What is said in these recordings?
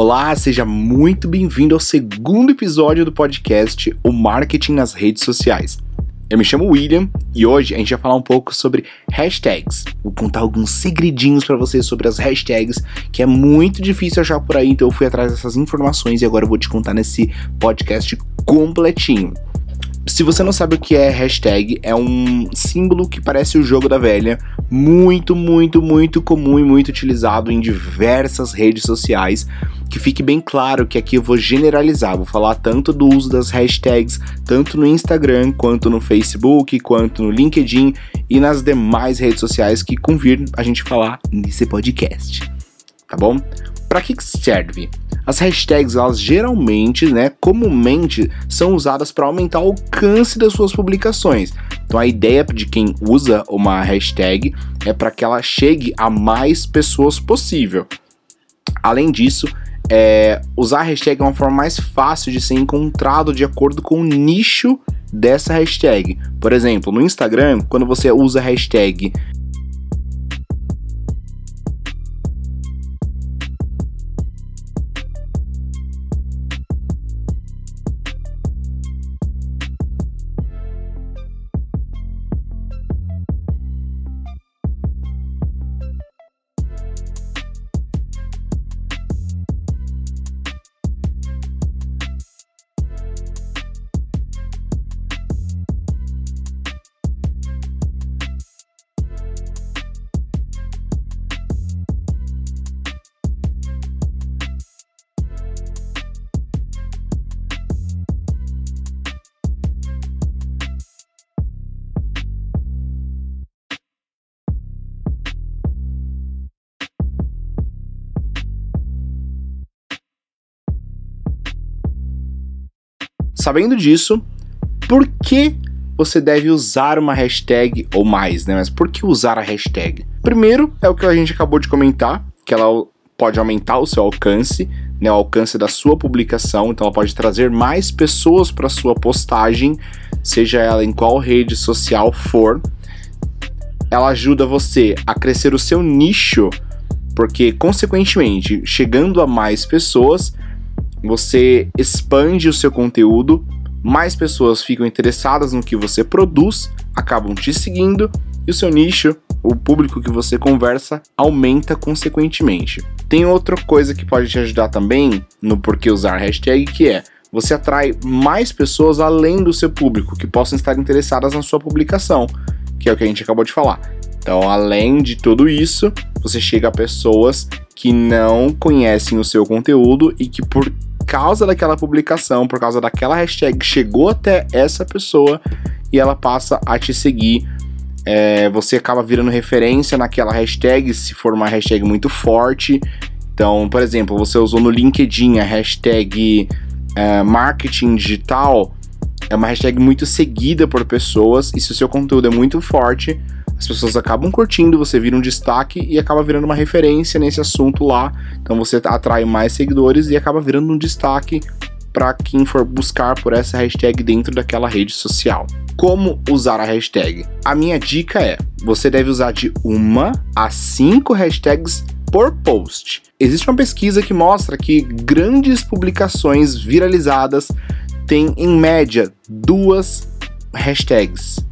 Olá, seja muito bem-vindo ao segundo episódio do podcast O Marketing nas Redes Sociais. Eu me chamo William e hoje a gente vai falar um pouco sobre hashtags. Vou contar alguns segredinhos para vocês sobre as hashtags, que é muito difícil achar por aí, então eu fui atrás dessas informações e agora eu vou te contar nesse podcast completinho. Se você não sabe o que é hashtag, é um símbolo que parece o jogo da velha, muito, muito, muito comum e muito utilizado em diversas redes sociais. Que fique bem claro que aqui eu vou generalizar, vou falar tanto do uso das hashtags, tanto no Instagram, quanto no Facebook, quanto no LinkedIn e nas demais redes sociais que convir a gente falar nesse podcast. Tá bom? Para que serve? As hashtags, elas geralmente, né, comumente são usadas para aumentar o alcance das suas publicações. Então a ideia de quem usa uma hashtag é para que ela chegue a mais pessoas possível. Além disso, é, usar a hashtag é uma forma mais fácil de ser encontrado de acordo com o nicho dessa hashtag. Por exemplo, no Instagram, quando você usa a hashtag Sabendo disso, por que você deve usar uma hashtag ou mais, né? Mas por que usar a hashtag? Primeiro é o que a gente acabou de comentar, que ela pode aumentar o seu alcance, né, o alcance da sua publicação, então ela pode trazer mais pessoas para sua postagem, seja ela em qual rede social for. Ela ajuda você a crescer o seu nicho, porque consequentemente, chegando a mais pessoas, você expande o seu conteúdo, mais pessoas ficam interessadas no que você produz, acabam te seguindo e o seu nicho, o público que você conversa, aumenta consequentemente. Tem outra coisa que pode te ajudar também no porquê usar hashtag, que é você atrai mais pessoas além do seu público que possam estar interessadas na sua publicação, que é o que a gente acabou de falar. Então, além de tudo isso, você chega a pessoas que não conhecem o seu conteúdo e que por causa daquela publicação, por causa daquela hashtag, chegou até essa pessoa e ela passa a te seguir. É, você acaba virando referência naquela hashtag, se for uma hashtag muito forte. Então, por exemplo, você usou no LinkedIn a hashtag é, marketing digital, é uma hashtag muito seguida por pessoas, e se o seu conteúdo é muito forte, as pessoas acabam curtindo, você vira um destaque e acaba virando uma referência nesse assunto lá. Então você atrai mais seguidores e acaba virando um destaque para quem for buscar por essa hashtag dentro daquela rede social. Como usar a hashtag? A minha dica é: você deve usar de uma a cinco hashtags por post. Existe uma pesquisa que mostra que grandes publicações viralizadas têm em média duas hashtags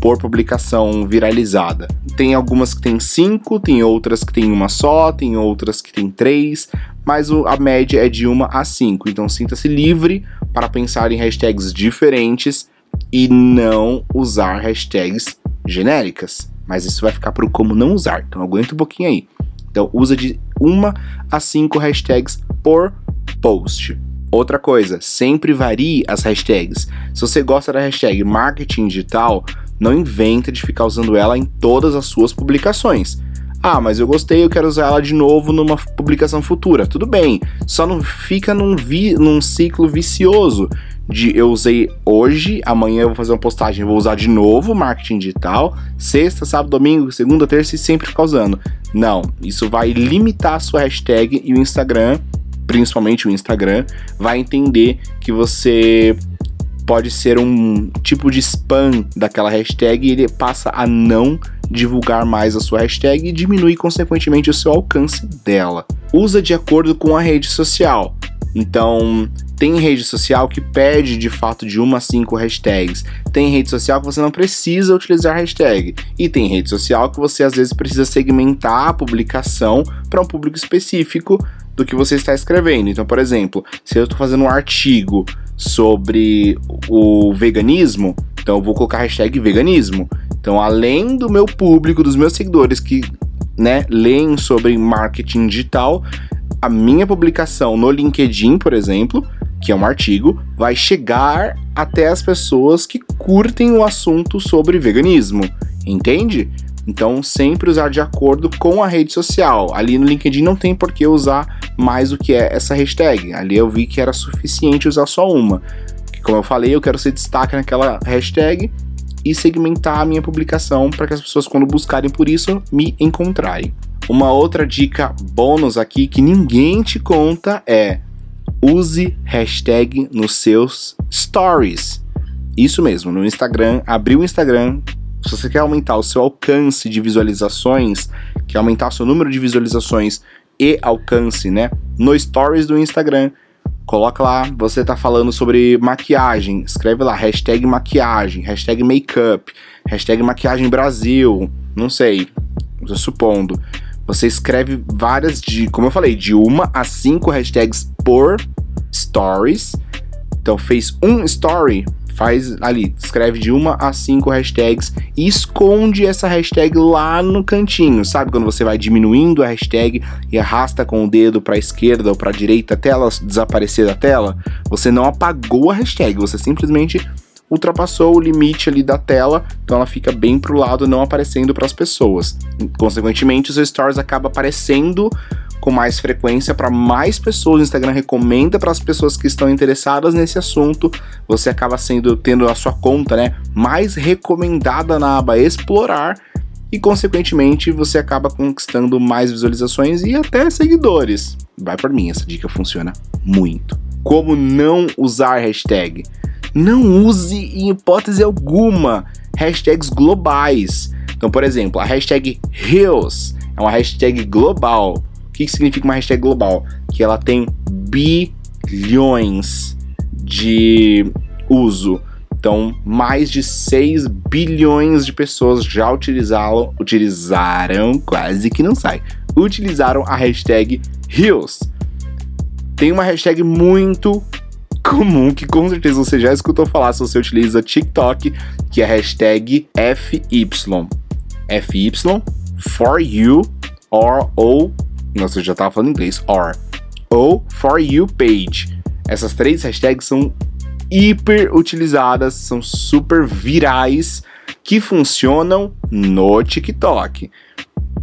por publicação viralizada. Tem algumas que tem cinco, tem outras que tem uma só, tem outras que tem três, mas a média é de uma a cinco. Então sinta-se livre para pensar em hashtags diferentes e não usar hashtags genéricas. Mas isso vai ficar para o como não usar. Então aguenta um pouquinho aí. Então usa de uma a cinco hashtags por post. Outra coisa, sempre varie as hashtags. Se você gosta da hashtag marketing digital, não inventa de ficar usando ela em todas as suas publicações. Ah, mas eu gostei, eu quero usar ela de novo numa publicação futura. Tudo bem, só não fica num, vi, num ciclo vicioso de eu usei hoje, amanhã eu vou fazer uma postagem, vou usar de novo marketing digital, sexta, sábado, domingo, segunda, terça e sempre ficar usando. Não, isso vai limitar a sua hashtag e o Instagram, principalmente o Instagram, vai entender que você pode ser um tipo de spam daquela hashtag e ele passa a não divulgar mais a sua hashtag e diminui consequentemente o seu alcance dela. Usa de acordo com a rede social. Então, tem rede social que pede de fato de uma a cinco hashtags. Tem rede social que você não precisa utilizar hashtag. E tem rede social que você às vezes precisa segmentar a publicação para um público específico do que você está escrevendo. Então, por exemplo, se eu estou fazendo um artigo sobre o veganismo, então eu vou colocar hashtag veganismo. Então, além do meu público, dos meus seguidores que né, leem sobre marketing digital, a minha publicação no LinkedIn, por exemplo, que é um artigo, vai chegar até as pessoas que curtem o assunto sobre veganismo, entende? Então, sempre usar de acordo com a rede social. Ali no LinkedIn não tem por que usar mais do que é essa hashtag. Ali eu vi que era suficiente usar só uma. Como eu falei, eu quero ser destaque naquela hashtag e segmentar a minha publicação para que as pessoas, quando buscarem por isso, me encontrarem. Uma outra dica bônus aqui que ninguém te conta é use hashtag nos seus stories. Isso mesmo, no Instagram, abrir o Instagram, se você quer aumentar o seu alcance de visualizações, quer aumentar o seu número de visualizações e alcance, né? No stories do Instagram, coloca lá, você tá falando sobre maquiagem, escreve lá, hashtag maquiagem, hashtag makeup, hashtag maquiagem Brasil, não sei, supondo. Você escreve várias de, como eu falei, de uma a cinco hashtags por stories. Então fez um story, faz ali, escreve de uma a cinco hashtags e esconde essa hashtag lá no cantinho, sabe? Quando você vai diminuindo a hashtag e arrasta com o dedo para a esquerda ou para a direita até ela desaparecer da tela, você não apagou a hashtag, você simplesmente ultrapassou o limite ali da tela, então ela fica bem pro lado, não aparecendo para as pessoas. Consequentemente, o seu stories acaba aparecendo com mais frequência para mais pessoas. O Instagram recomenda para as pessoas que estão interessadas nesse assunto. Você acaba sendo tendo a sua conta, né, mais recomendada na aba explorar e consequentemente você acaba conquistando mais visualizações e até seguidores. Vai por mim, essa dica funciona muito. Como não usar hashtag? não use em hipótese alguma hashtags globais. Então, por exemplo, a hashtag Reels é uma hashtag global. O que significa uma hashtag global? Que ela tem bilhões de uso. Então, mais de 6 bilhões de pessoas já utilizaram, utilizaram, quase que não sai, utilizaram a hashtag Reels. Tem uma hashtag muito comum que com certeza você já escutou falar se você utiliza TikTok, que é a hashtag FY. FY, for you, or, nossa, eu já tava falando inglês, or, ou for you page. Essas três hashtags são hiper utilizadas, são super virais, que funcionam no TikTok.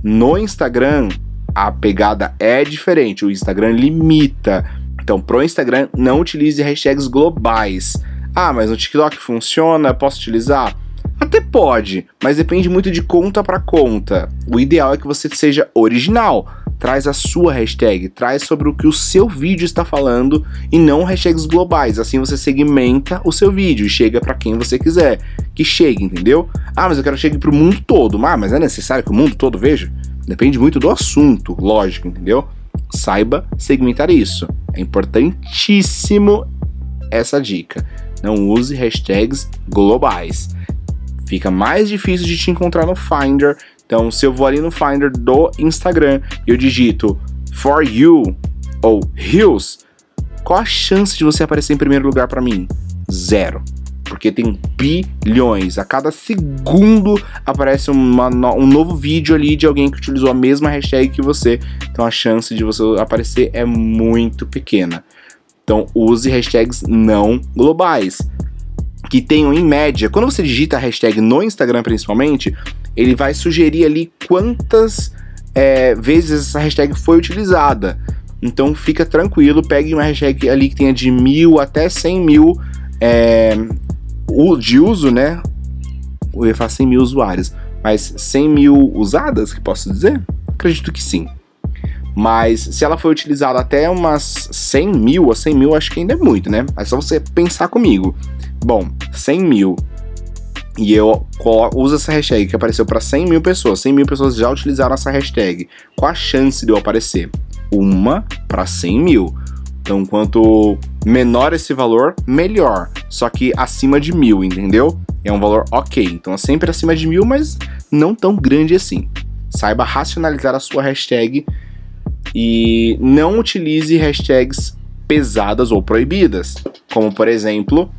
No Instagram, a pegada é diferente, o Instagram limita então, pro Instagram, não utilize hashtags globais. Ah, mas no TikTok funciona? Posso utilizar? Até pode, mas depende muito de conta para conta. O ideal é que você seja original. Traz a sua hashtag, traz sobre o que o seu vídeo está falando e não hashtags globais. Assim você segmenta o seu vídeo e chega para quem você quiser que chegue, entendeu? Ah, mas eu quero que chegue para o mundo todo. Ah, mas é necessário que o mundo todo veja? Depende muito do assunto, lógico, entendeu? Saiba segmentar isso. É importantíssimo essa dica. Não use hashtags globais. Fica mais difícil de te encontrar no Finder. Então, se eu vou ali no Finder do Instagram e eu digito for you ou Hills, qual a chance de você aparecer em primeiro lugar para mim? Zero porque tem bilhões. A cada segundo aparece uma, um novo vídeo ali de alguém que utilizou a mesma hashtag que você. Então a chance de você aparecer é muito pequena. Então use hashtags não globais. Que tenham em média, quando você digita a hashtag no Instagram principalmente, ele vai sugerir ali quantas é, vezes essa hashtag foi utilizada. Então fica tranquilo, pegue uma hashtag ali que tenha de mil até cem mil é, de uso, né? Eu ia falar 100 mil usuários, mas 100 mil usadas, que posso dizer? Acredito que sim. Mas se ela for utilizada até umas 100 mil, a 100 mil acho que ainda é muito, né? É só você pensar comigo. Bom, 100 mil. E eu uso essa hashtag que apareceu para 100 mil pessoas. 100 mil pessoas já utilizaram essa hashtag. Qual a chance de eu aparecer? Uma para 100 mil. Então, quanto menor esse valor, melhor. Só que acima de mil, entendeu? É um valor ok. Então, é sempre acima de mil, mas não tão grande assim. Saiba racionalizar a sua hashtag e não utilize hashtags pesadas ou proibidas, como por exemplo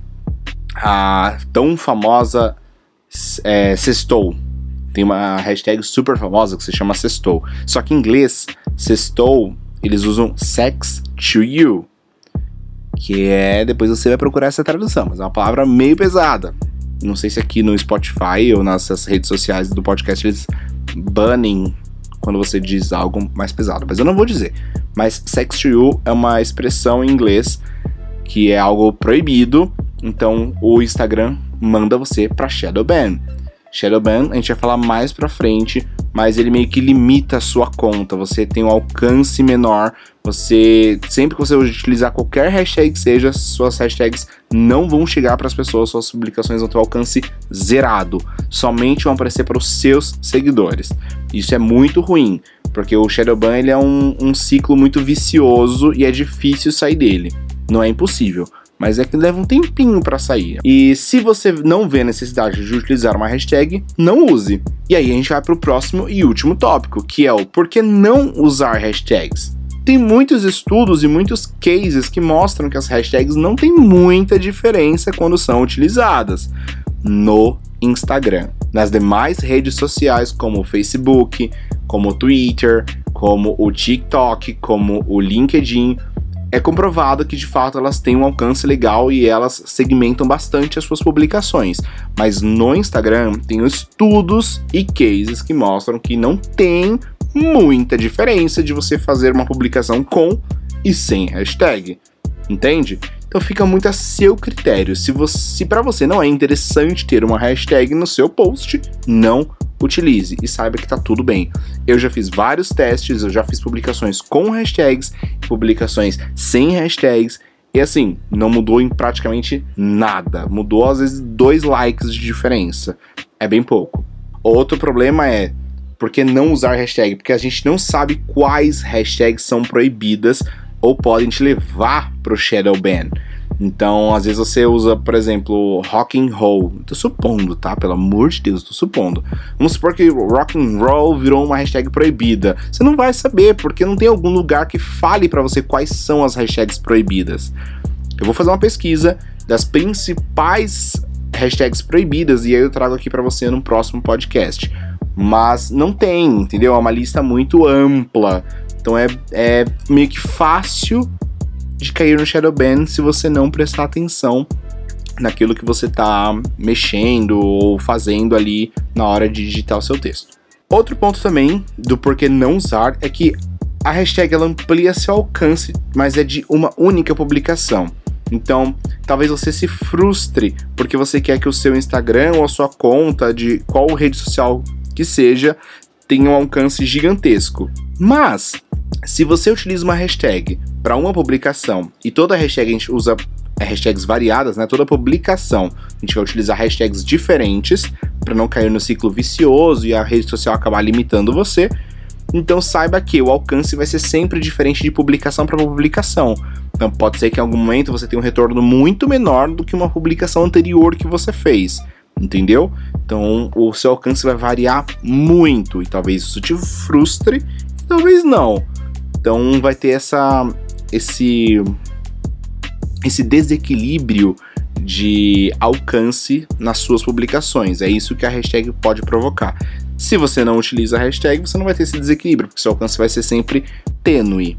a tão famosa é, sextou. Tem uma hashtag super famosa que se chama sextou. Só que em inglês, sextou, eles usam sex to you. Que é. Depois você vai procurar essa tradução, mas é uma palavra meio pesada. Não sei se aqui no Spotify ou nas redes sociais do podcast eles banem quando você diz algo mais pesado, mas eu não vou dizer. Mas sex to you é uma expressão em inglês que é algo proibido, então o Instagram manda você para shadow ban. Shadowban, a gente vai falar mais pra frente, mas ele meio que limita a sua conta. Você tem um alcance menor. Você, sempre que você utilizar qualquer hashtag que seja, suas hashtags não vão chegar para as pessoas, suas publicações vão ter um alcance zerado. Somente vão aparecer para os seus seguidores. Isso é muito ruim, porque o Shadowban ele é um, um ciclo muito vicioso e é difícil sair dele. Não é impossível, mas é que leva um tempinho para sair. E se você não vê necessidade de utilizar uma hashtag, não use. E aí a gente vai para o próximo e último tópico, que é o por que não usar hashtags. Tem muitos estudos e muitos cases que mostram que as hashtags não têm muita diferença quando são utilizadas no Instagram. Nas demais redes sociais, como o Facebook, como o Twitter, como o TikTok, como o LinkedIn, é comprovado que de fato elas têm um alcance legal e elas segmentam bastante as suas publicações. Mas no Instagram tem estudos e cases que mostram que não tem muita diferença de você fazer uma publicação com e sem hashtag. Entende? Então fica muito a seu critério. Se, se para você não é interessante ter uma hashtag no seu post, não utilize e saiba que tá tudo bem. Eu já fiz vários testes, eu já fiz publicações com hashtags, publicações sem hashtags, e assim, não mudou em praticamente nada. Mudou às vezes dois likes de diferença. É bem pouco. Outro problema é por que não usar hashtag? Porque a gente não sabe quais hashtags são proibidas ou podem te levar pro shadow ban. Então, às vezes você usa, por exemplo, rock and roll. Tô supondo, tá? Pelo amor de Deus, tô supondo. Vamos supor que rock and roll virou uma hashtag proibida. Você não vai saber, porque não tem algum lugar que fale para você quais são as hashtags proibidas. Eu vou fazer uma pesquisa das principais hashtags proibidas e aí eu trago aqui para você no próximo podcast. Mas não tem, entendeu? É uma lista muito ampla. Então é, é meio que fácil de cair no shadow ban se você não prestar atenção naquilo que você está mexendo ou fazendo ali na hora de digitar o seu texto. Outro ponto também do porquê não usar é que a hashtag ela amplia seu alcance, mas é de uma única publicação. Então, talvez você se frustre porque você quer que o seu Instagram ou a sua conta de qual rede social que seja tenha um alcance gigantesco. Mas se você utiliza uma hashtag para uma publicação e toda hashtag a gente usa é, hashtags variadas, né? Toda publicação a gente vai utilizar hashtags diferentes para não cair no ciclo vicioso e a rede social acabar limitando você. Então saiba que o alcance vai ser sempre diferente de publicação para publicação. Então pode ser que em algum momento você tenha um retorno muito menor do que uma publicação anterior que você fez. Entendeu? Então o seu alcance vai variar muito e talvez isso te frustre, talvez não. Então vai ter essa esse esse desequilíbrio de alcance nas suas publicações. É isso que a hashtag pode provocar. Se você não utiliza a hashtag, você não vai ter esse desequilíbrio, porque seu alcance vai ser sempre tênue.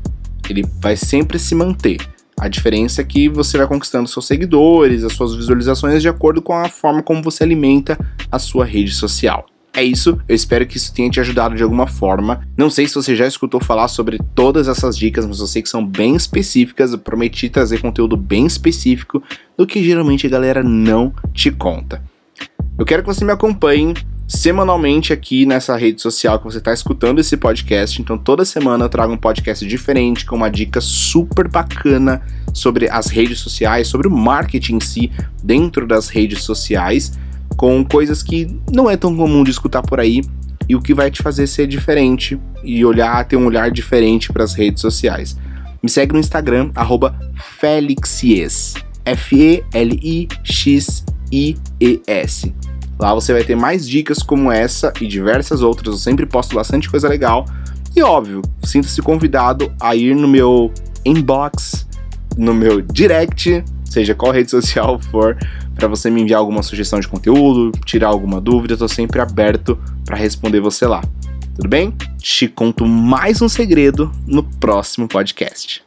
Ele vai sempre se manter. A diferença é que você vai conquistando seus seguidores, as suas visualizações de acordo com a forma como você alimenta a sua rede social. É isso, eu espero que isso tenha te ajudado de alguma forma. Não sei se você já escutou falar sobre todas essas dicas, mas eu sei que são bem específicas. Eu prometi trazer conteúdo bem específico do que geralmente a galera não te conta. Eu quero que você me acompanhe semanalmente aqui nessa rede social que você está escutando esse podcast. Então, toda semana eu trago um podcast diferente com uma dica super bacana sobre as redes sociais, sobre o marketing em si dentro das redes sociais, com coisas que não é tão comum de escutar por aí e o que vai te fazer ser diferente e olhar, ter um olhar diferente para as redes sociais. Me segue no Instagram, Felixies. F-E-L-I-X-I-E-S. Lá você vai ter mais dicas como essa e diversas outras. Eu sempre posto bastante coisa legal. E óbvio, sinta-se convidado a ir no meu inbox, no meu direct, seja qual rede social for, para você me enviar alguma sugestão de conteúdo, tirar alguma dúvida. Eu tô sempre aberto para responder você lá. Tudo bem? Te conto mais um segredo no próximo podcast.